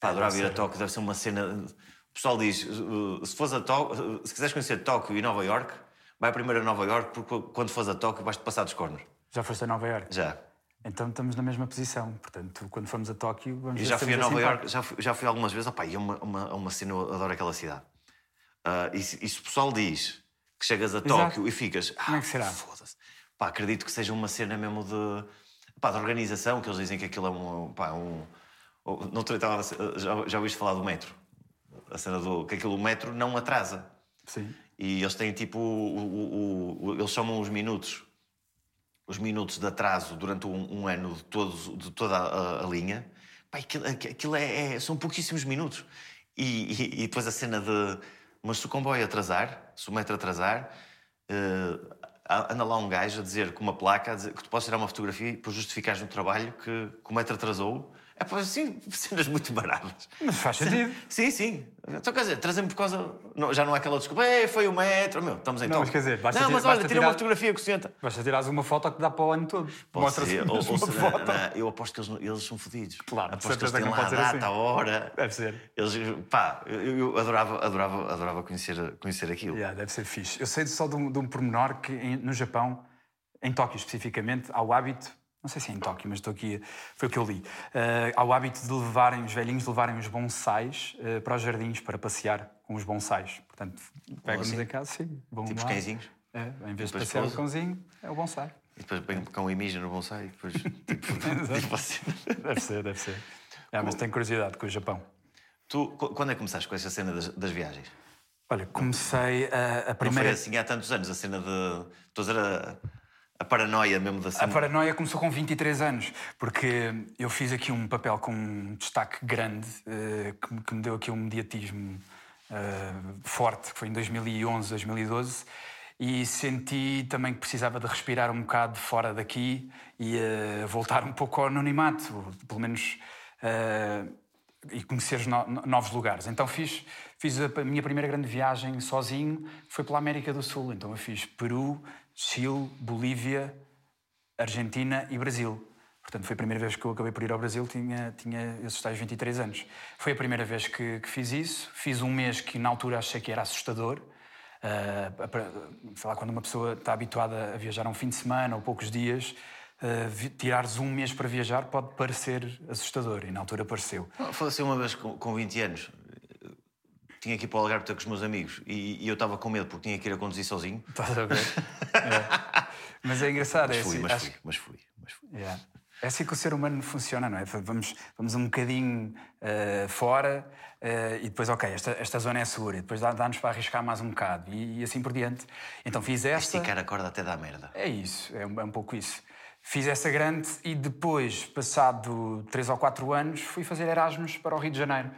Pá, adorava ir a Tóquio, deve ser uma cena. O pessoal diz: uh, se, fores a Tóquio, se quiseres conhecer Tóquio e Nova York, vai primeiro a Nova York, porque quando fores a Tóquio vais-te passar dos cornos. Já foste a Nova Iorque? Já. Então estamos na mesma posição. Portanto, quando formos a Tóquio, vamos ver já fui a Nova Iorque, já fui, já fui algumas vezes. Opá, e é uma, uma, uma cena, eu adoro aquela cidade. Ah, e, se, e se o pessoal diz que chegas a Tóquio e ficas. Ah, Como é que será? Foda-se. Pá, acredito que seja uma cena mesmo de. Pá, de organização, que eles dizem que aquilo é um. Pá, um ou- não sei, estava a ser- já, já ouviste falar do metro? A cena do. que aquilo, o metro não atrasa. Sim. E eles têm tipo. o- o- o- eles chamam os minutos. Os minutos de atraso durante um, um ano de, todos, de toda a, a linha. Pá, aquilo, aquilo é, é- são pouquíssimos minutos. E, e- e depois a cena de. Mas se o comboio atrasar, se o metro atrasar, eh, anda lá um gajo a dizer com uma placa dizer que tu podes tirar uma fotografia depois justificares no trabalho que, que o metro atrasou. É pá, assim, cenas muito baratas. Mas faz sentido. Sim, sim. Então, quer dizer, trazem por causa. Não, já não é aquela desculpa, "Ei, foi o metro. Meu, estamos em Não, mas Tóquio." quer dizer, basta Não, mas olha, tira tirar- uma fotografia o senhor. Basta tirares uma foto que dá para o ano todo. Mostra-se uma foto. eu aposto que eles, eles são fodidos. Claro, aposto que eles que têm lá a data, assim. a hora. Deve ser. Eles, pá, eu, eu adorava, adorava, adorava conhecer, conhecer aquilo. Yeah, deve ser fixe. Eu sei só de um, de um pormenor que em- no Japão, em Tóquio especificamente, há o hábito, não sei se é em Tóquio, mas estou aqui, foi o que eu li, eh, há o hábito de levarem, os velhinhos de levarem os bonsais eh, para os jardins para passear com os bonsais. Portanto, pegam-nos em casa, sim. Vão Tipo os lá. cãezinhos. É, em vez de passear o cãozinho, é o bonsai. E depois bem com o imija no bonsai e depois. tipo, tipo assim. Deve ser, deve ser. É, mas tenho curiosidade com o Japão. Tu, qu- quando é que começaste com essa cena das, das viagens? Olha, comecei a, a Não primeira... foi assim há tantos anos, a cena de. Estou a dizer a, a paranoia mesmo da A cena. paranoia começou com 23 anos, porque eu fiz aqui um papel com um destaque grande, eh, que, me- deu aqui um mediatismo eh, forte, que foi em 2011, 2012, e senti também que precisava de respirar um bocado fora daqui e eh, voltar um pouco ao anonimato, pelo menos. e conhecer os no- novos lugares. Então fiz, fiz a minha primeira grande viagem sozinho, foi pela América do Sul. Então eu fiz Peru, Chile, Bolívia, Argentina e Brasil. Portanto, foi a primeira vez que eu acabei por ir ao Brasil, tinha, tinha esses tais 23 anos. Foi a primeira vez que, que fiz isso. Fiz um mês que na altura achei que era assustador. Para- sei lá, quando uma pessoa está habituada a viajar um fim de semana ou poucos dias, vi- tirares um mês para viajar pode parecer assustador. E na altura pareceu. Assim uma vez com, com 20 anos. Tinha que ir para o Algarve ter com os meus amigos e, e eu estava com medo porque tinha que ir a conduzir sozinho. Estás a ver? É. Mas é engraçado. Mas é fui, assim, mas acho- fui, mas fui, mas fui. Yeah. É assim que o ser humano funciona, não é? Vamos, vamos um bocadinho eh, fora eh, e depois, ok, esta, esta zona é segura, e depois dá- dá-nos para arriscar mais um bocado e, e assim por diante. Então fiz esta. Esticar a corda até dá merda. É isso, é um, é um pouco isso. Fiz essa grande e depois, passado três ou quatro anos, fui fazer Erasmus para o Rio de Janeiro.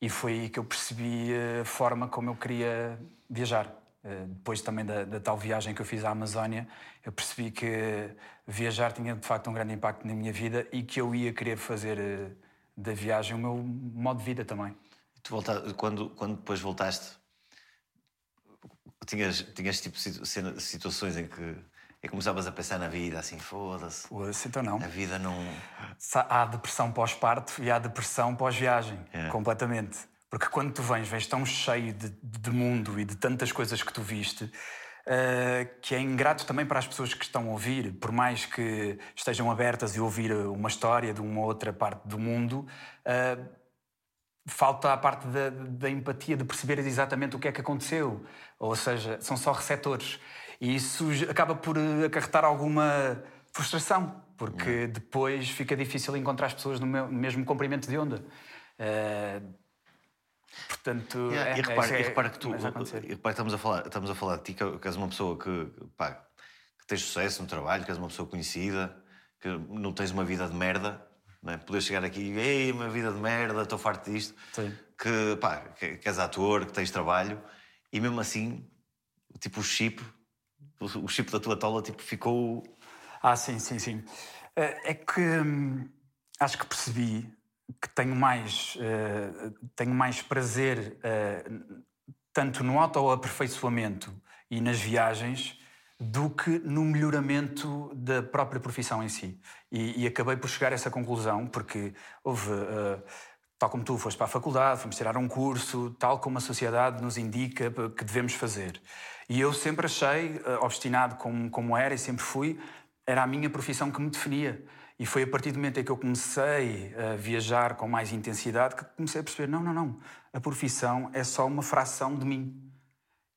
E foi aí que eu percebi a forma como eu queria viajar. Eh, Depois também da, da tal viagem que eu fiz à Amazónia, eu percebi que viajar tinha de facto um grande impacto na minha vida e que eu ia querer fazer eh, da viagem o meu modo de vida também. Tu quando, quando depois voltaste, tinhas, tinhas tipo situações em que, que começavas a pensar na vida, assim, foda-se. Pois, Então não. A vida não. Há depressão pós-parto e há depressão pós-viagem, É. completamente. Porque quando tu vens, vens tão cheio de, de mundo e de tantas coisas que tu viste, eh, que é ingrato também para as pessoas que estão a ouvir, por mais que estejam abertas e ouvir uma história de uma outra parte do mundo, eh, falta a parte da, da empatia, de perceber exatamente o que é que aconteceu. Ou seja, são só receptores. E isso acaba por eh, acarretar alguma frustração, porque depois fica difícil encontrar as pessoas no, mesmo comprimento de onda. Eh, portanto, Yeah, é, e, repara, isso é- e repara que tu. E repara que estamos a falar, estamos a falar de ti, que que és uma pessoa que, pá, que tens sucesso no trabalho, que és uma pessoa conhecida, que não tens uma vida de merda. Não é? Poder chegar aqui e ei, uma vida de merda, estou farto disto. Sim. Que, pá, que, que és ator, que tens trabalho. E mesmo assim, tipo, o chip, o chip da tua tola, tipo, ficou... Ah, sim, sim, sim. Eh, é que hum, acho que percebi que tenho mais, uh, tenho mais prazer uh, tanto no autoaperfeiçoamento e nas viagens do que no melhoramento da própria profissão em si. E, e acabei por chegar a essa conclusão, porque houve, uh, tal como tu foste para a faculdade, fomos tirar um curso, tal como a sociedade nos indica que devemos fazer. E eu sempre achei, uh, obstinado como, como era e sempre fui, era a minha profissão que me definia. E foi a partir do momento em que eu comecei a viajar com mais intensidade que comecei a perceber: não, não, não, a profissão é só uma fração de mim.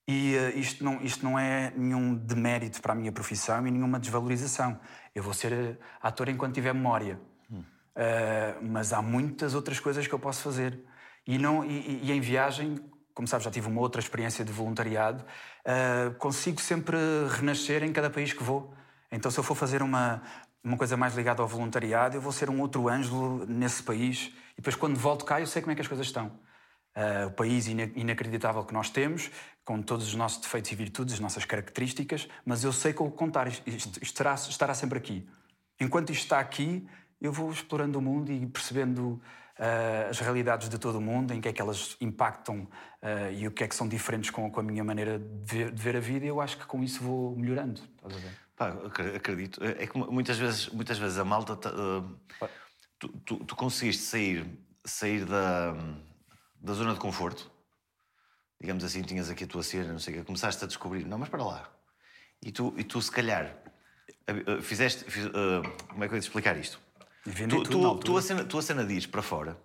E uh, isto, não, isto não é nenhum demérito para a minha profissão e nenhuma desvalorização. Eu vou ser uh, ator enquanto tiver memória. Hum. Uh, mas há muitas outras coisas que eu posso fazer. E, não, e, e em viagem, como sabes, já tive uma outra experiência de voluntariado, consigo sempre renascer em cada país que vou. Então, se eu for fazer uma, uma coisa mais ligada ao voluntariado, eu vou ser um outro Ângelo nesse país. E depois, quando volto cá, eu sei como é que as coisas estão. Uh, o país inacreditável que nós temos, com todos os nossos defeitos e virtudes, as nossas características, mas eu sei como contar, isto, isto estará, estará sempre aqui. Enquanto isto está aqui, eu vou explorando o mundo e percebendo uh, as realidades de todo o mundo, em que é que elas impactam uh, e o que é que são diferentes com, com a minha maneira de ver, de ver, a vida, eu acho que com isso vou melhorando. Estás a ver? Pá, acredito. É que muitas vezes, muitas vezes a malta. Uh, tu, tu, tu conseguiste sair, sair da, da zona de conforto digamos assim, tinhas aqui a tua cena, não sei o que, começaste a descobrir, não, mas para lá. E tu, e tu se calhar, fizeste, fiz, como é que eu ia te explicar isto? Tu, tu, tu, a cena, tu a cena diz para fora,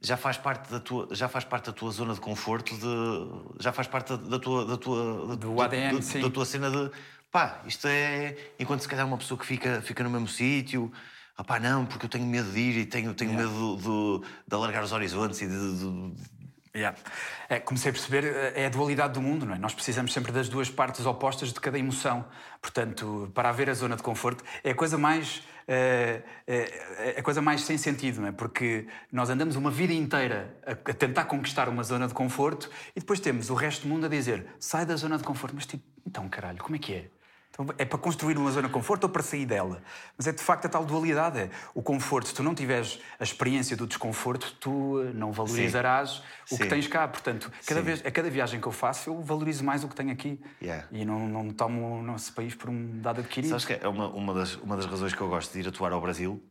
já faz parte da tua, já faz parte da tua zona de conforto, de, já faz parte da tua, da tua, do ADN, sim. da tua cena de, pá, isto é, enquanto se calhar uma pessoa que fica, fica no mesmo sítio, ah pá, não, porque eu tenho medo de ir e tenho, tenho yeah. medo de, de, de, alargar os horizontes e de, de Yeah. É, comecei a perceber, eh, é a dualidade do mundo, não é? Nós precisamos sempre das duas partes opostas de cada emoção. Portanto, para haver a zona de conforto, é a coisa mais. É, é, é a coisa mais sem sentido, não é? Porque nós andamos uma vida inteira a, tentar conquistar uma zona de conforto e depois temos o resto do mundo a dizer sai da zona de conforto, mas tipo, então caralho, como é que é? Então, é para construir uma zona de conforto ou para sair dela? Mas é de facto a tal dualidade. É, o conforto, se tu não tiveres a experiência do desconforto, tu eh, não valorizarás Sim. o Sim. que tens cá. Portanto, cada vez, a cada viagem que eu faço, eu valorizo mais o que tenho aqui. Yeah. E não, não tomo o nosso país por um dado adquirido. Sabes que é uma, uma, das, uma das razões que eu gosto de ir atuar ao Brasil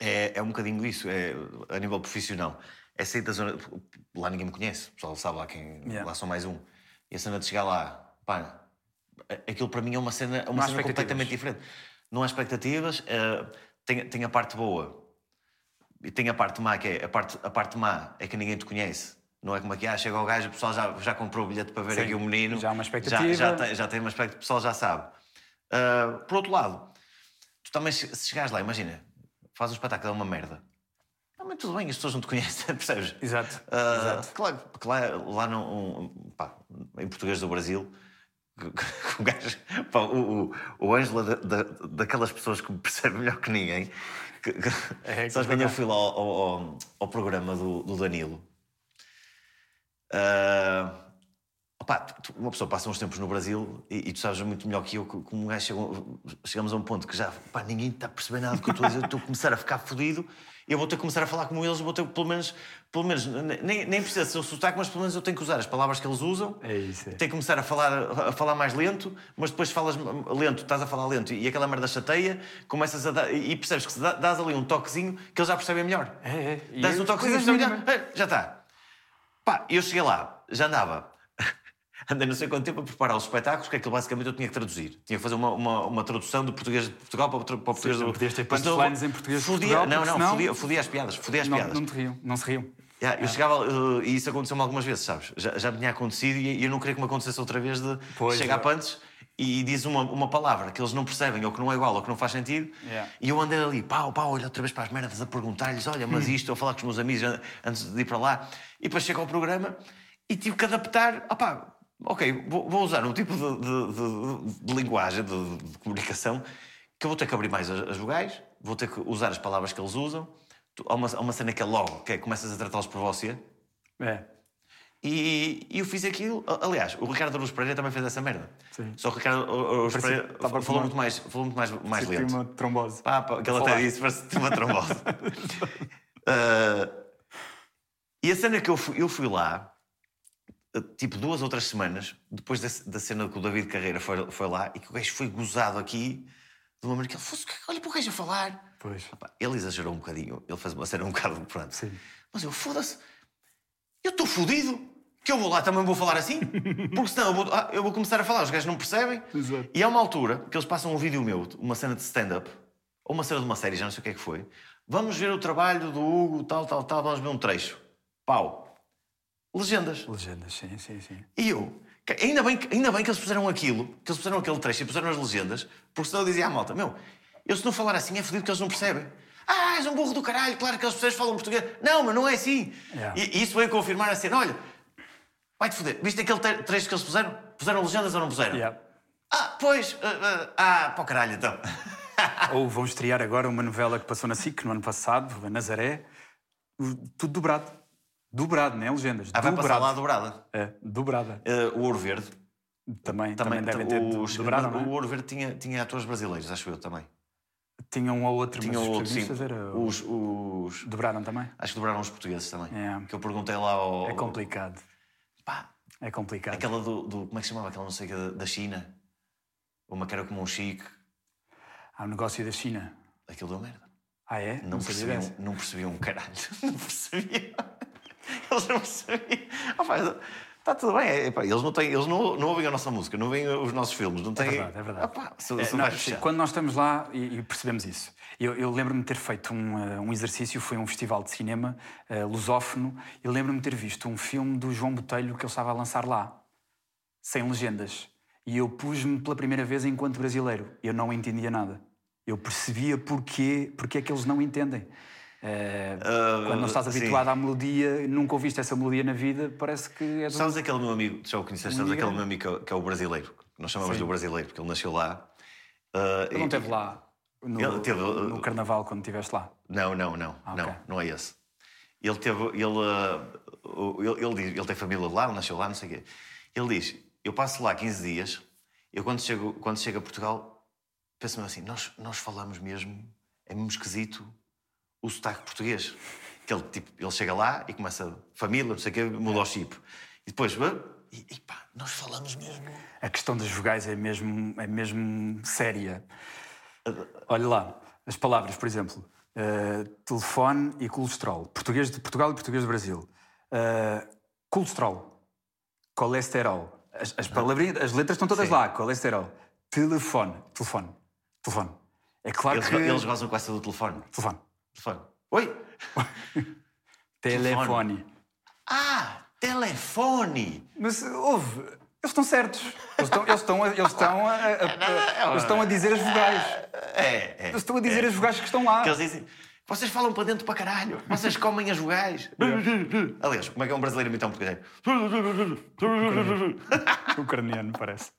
é, é um bocadinho isso, é, a nível profissional. É sair da zona. Lá ninguém me conhece, o pessoal sabe lá quem. Yeah. Lá são mais um. E a cena de chegar lá, pá, aquilo para mim é uma cena, uma cena completamente diferente. Não há expectativas, uh, tem, tem a parte boa e tem a parte má, que é a parte, a parte má é que ninguém te conhece. Não é como aqui, ah, chega ao gajo, o pessoal já, já comprou o bilhete para ver Sim, aqui o menino. Já há uma expectativa. Já, já, tem, já tem uma expectativa, o pessoal já sabe. Uh, por outro lado, tu também, se chegares lá, imagina, faz um espetáculo, é uma merda. Também tudo bem, as pessoas não te conhecem, percebes? Exato. Uh, exato. Claro, porque lá, no, um, pá, em português do Brasil, o, gajo, pá, o, o, Ângelo da, da, daquelas pessoas que me percebem melhor que ninguém. Que, que, é, sabes quando eu fui lá ao, ao, ao programa do, do Danilo? Uh, opá, uma pessoa passa uns tempos no Brasil e, e, tu sabes muito melhor que eu como um gajo chegou, chegamos a um ponto que já pá, ninguém está a perceber nada do que eu estou a dizer, estou a começar a ficar fodido eu vou ter que começar a falar como eles, vou ter pelo menos, pelo menos nem, nem precisa ser o sotaque, mas pelo menos eu tenho que usar as palavras que eles usam. É isso. É. Tenho que começar a falar, a falar mais lento, mas depois falas lento, estás a falar lento e aquela merda chateia, começas a dar, e percebes que se dás ali um toquezinho que eles já percebem melhor. É, é. Dás um toquezinho, percebem melhor. É, já está. Pá, eu cheguei lá, já andava andei não sei quanto tempo a preparar os espetáculos, que aquilo basicamente eu tinha que traduzir. Tinha que fazer uma, uma, uma tradução do português de Portugal para o, português Sim, do... Podias ter punchlines em português de Portugal. Não, não, senão... fodia, fodia as piadas. Fodia as não, piadas. Não, te riam, não se riam. Yeah, eu chegava, uh, e isso aconteceu-me algumas vezes, sabes? Já, já me tinha acontecido e eu não queria que me acontecesse outra vez de pois, chegar é. antes e diz uma, uma palavra que eles não percebem, ou que não é igual, ou que não faz sentido, yeah. e eu andei ali, pau, pau, olha outra vez para as merdas a perguntar-lhes, olha, mas hum. isto, ou falar com os meus amigos antes de ir para lá, e depois chego ao programa e tive que adaptar, opá, ok, vou, vou usar um tipo de, de, de, de linguagem, de, comunicação, que eu vou ter que abrir mais as, vogais, vou ter que usar as palavras que eles usam. Há, uma, há uma cena que é logo, que é começas a tratá-los por você. É. E, e eu fiz aquilo. Aliás, o Ricardo Aruz Pereira também fez essa merda. Sim. Só que o Ricardo Aruz Pereira falou uma- muito mais, falou muito mais, mais Tem lento. uma trombose. Pá, pá, que ele até disse, parece que tem uma trombose. Ah, e a cena que eu fui, eu fui lá, ah, tipo duas ou três semanas, depois da, da cena que o David Carreira foi, foi lá, e que o gajo foi gozado aqui, de uma maneira que ele fosse, olha para o gajo a falar. Pois. Ele exagerou um bocadinho, ele fez uma cena um bocado pronto. Sim. Mas eu, foda-se, eu estou fodido, que eu vou lá também vou falar assim, porque senão eu vou, ah, eu vou começar a falar, os gajos não percebem. Exato. E há uma altura que eles passam um vídeo meu, uma cena de stand-up, ou uma cena de uma série, já não sei o que é que foi. Vamos ver o trabalho do Hugo, tal, tal, tal, vamos ver um trecho. Pau. Legendas. Legendas, sim, sim, sim. E eu, ainda bem, que- ainda bem que eles puseram aquilo, que eles puseram aquele trecho e puseram as legendas, porque senão eu dizia à malta: Meu, eu se não falar assim é fodido que eles não percebem. Ah, és um burro do caralho, claro que as pessoas falam português. Não, mas não é assim. Yeah. E, e isso veio confirmar a cena: Olha, vai-te foder. Viste aquele tre- trecho que eles puseram? Puseram legendas ou não puseram? Yeah. Ah, pois. ah, ah, ah, para o caralho então. Ou vão estrear agora uma novela que passou na SIC no ano passado, a Nazaré, tudo dobrado. Dobrado, não é legendas? Ah, vai dobrado. passar lá a dobrada. É, dobrada. Ah, o Ouro Verde. Também, também, devem ter os- dobrado, não é? O Ouro Verde tinha, tinha atores brasileiros, acho eu também. Tinha um ou outro, Tinha mas outro, sim. era... Os, os, Dobraram também? Acho que dobraram os portugueses também. É. Que eu perguntei lá ao. É complicado. Pá, É complicado. aquela do, do- Como é que se chamava? Aquela não sei o que da, da China. Uma que era como um chique. Há um negócio da China. Aquilo deu merda. Ah, é? Não, sabia percebiam, não percebiam um caralho. Não percebiam. Eles não percebiam. Está tudo bem. é, pá, eles não, têm, eles não, não ouvem a nossa música, não veem os nossos filmes. Não têm... verdade, é verdade. Ah, pá, são, É, não, sim, quando nós estamos lá e, e percebemos isso, eu, eu lembro-me de ter feito um, eh, um exercício, foi um festival de cinema eh, lusófono, e lembro-me de ter visto um filme do João Botelho que ele estava a lançar lá, sem legendas. E eu pus-me pela primeira vez enquanto brasileiro. Eu não entendia nada. Eu percebia porquê, porque é que eles não entendem. Eh, quando não estás Ah, sim. habituado à melodia, nunca ouviste essa melodia na vida, parece que é do... Sabes aquele meu amigo, já o conheces, sabes aquele meu amigo que é, que é o brasileiro, nós chamamos do brasileiro, porque ele nasceu lá. Ah, Ele não esteve lá no, Ele teve, uh, no carnaval quando estiveste lá. Não, não, não, Ah, não, ok. não é esse. Ele teve, ele, ah, o- ele, ele, ele tem família lá, ele nasceu lá, não sei o quê. Ele diz: Eu passo lá 15 dias, eu quando chego, quando chego a Portugal, penso-me assim: nós, nós falamos mesmo, é mesmo esquisito o sotaque português. Que ele, tipo, ele chega lá e começa, família, não sei o quê, muda o chip. E depois, e, e pá, nós falamos mesmo. A questão das vogais é mesmo, é mesmo séria. Olha lá, as palavras, por exemplo, eh, telefone e colesterol. Português de Portugal e português do Brasil. Eh, colesterol, colesterol. As, as palavrinhas, as letras estão todas Sim. lá. Colesterol. Telefone, telefone, telefone. É claro Eles, que... eles gozam com essa do telefone. Telefone. Telefone. Oi? Telefone. Ah, telefone! Mas houve. Eles estão certos. Eles estão, eles estão, a- eles estão, a, a- a- eles estão a dizer as vogais. É, é. Eles estão a dizer as vogais que estão lá. Que eles dizem, vocês falam para dentro para caralho, vocês comem as vogais. Aliás, como é que é um brasileiro imitar um português? Ucraniano, parece.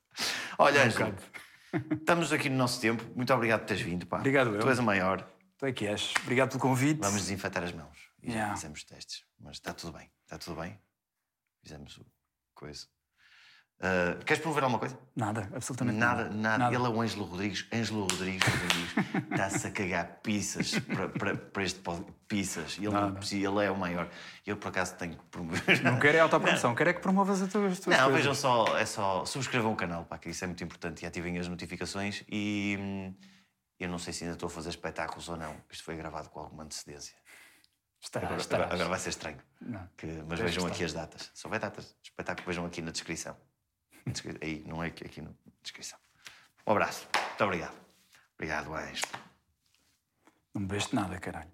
Olha, Um estamos aqui no nosso tempo. Muito obrigado por teres vindo. Pá. Obrigado, eu. Tu és o maior. Tu é que és. Obrigado pelo convite. Vamos desinfetar as mãos. E já Yeah. fizemos testes. Mas está tudo bem. Está tudo bem. Fizemos o coisa. Ah, queres promover alguma coisa? Nada, absolutamente Nada, nada. nada, Ele é o Ângelo Rodrigues. Ângelo Rodrigues, está-se a cagar pizzas para, este pod- pizzas. Ele, não Nada. ele é o maior. Eu, por acaso, tenho que promover. Não quero é autopromoção, quero é que promovas as tuas, as tuas Não, coisas. vejam só, é só subscrevam o canal, pá, que isso é muito importante e ativem as notificações. E hum, eu não sei se ainda estou a fazer espetáculos ou não. Isto foi gravado com alguma antecedência. Estarás, Agora, agora- vai ser estranho. Não. Que- mas vejam que aqui as datas. Se houver datas de espetáculo, vejam aqui na descrição. Aí, não é aqui, aqui na descrição. Um abraço. Muito obrigado. Obrigado, Anjo. Não me bebeste nada, caralho.